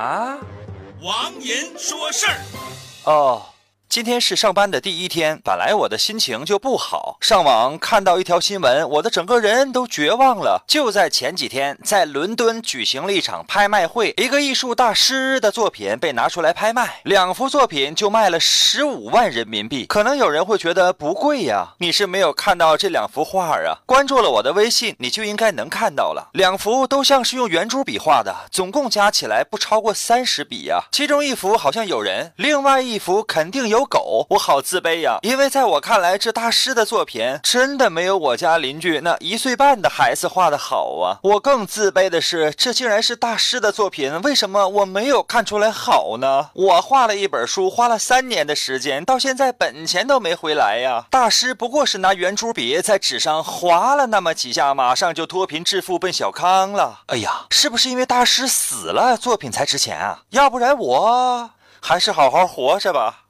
啊，王银说事儿。哦。今天是上班的第一天，本来我的心情就不好。上网看到一条新闻，我的整个人都绝望了。就在前几天，在伦敦举行了一场拍卖会，一个艺术大师的作品被拿出来拍卖，两幅作品就卖了十五万人民币。可能有人会觉得不贵呀，你是没有看到这两幅画啊？关注了我的微信，你就应该能看到了。两幅都像是用圆珠笔画的，总共加起来不超过三十笔呀。其中一幅好像有人，另外一幅肯定有。狗，我好自卑呀！因为在我看来，这大师的作品真的没有我家邻居那一岁半的孩子画的好啊！我更自卑的是，这竟然是大师的作品，为什么我没有看出来好呢？我画了一本书，花了三年的时间，到现在本钱都没回来呀！大师不过是拿圆珠笔在纸上划了那么几下，马上就脱贫致富奔小康了。哎呀，是不是因为大师死了，作品才值钱啊？要不然我还是好好活着吧。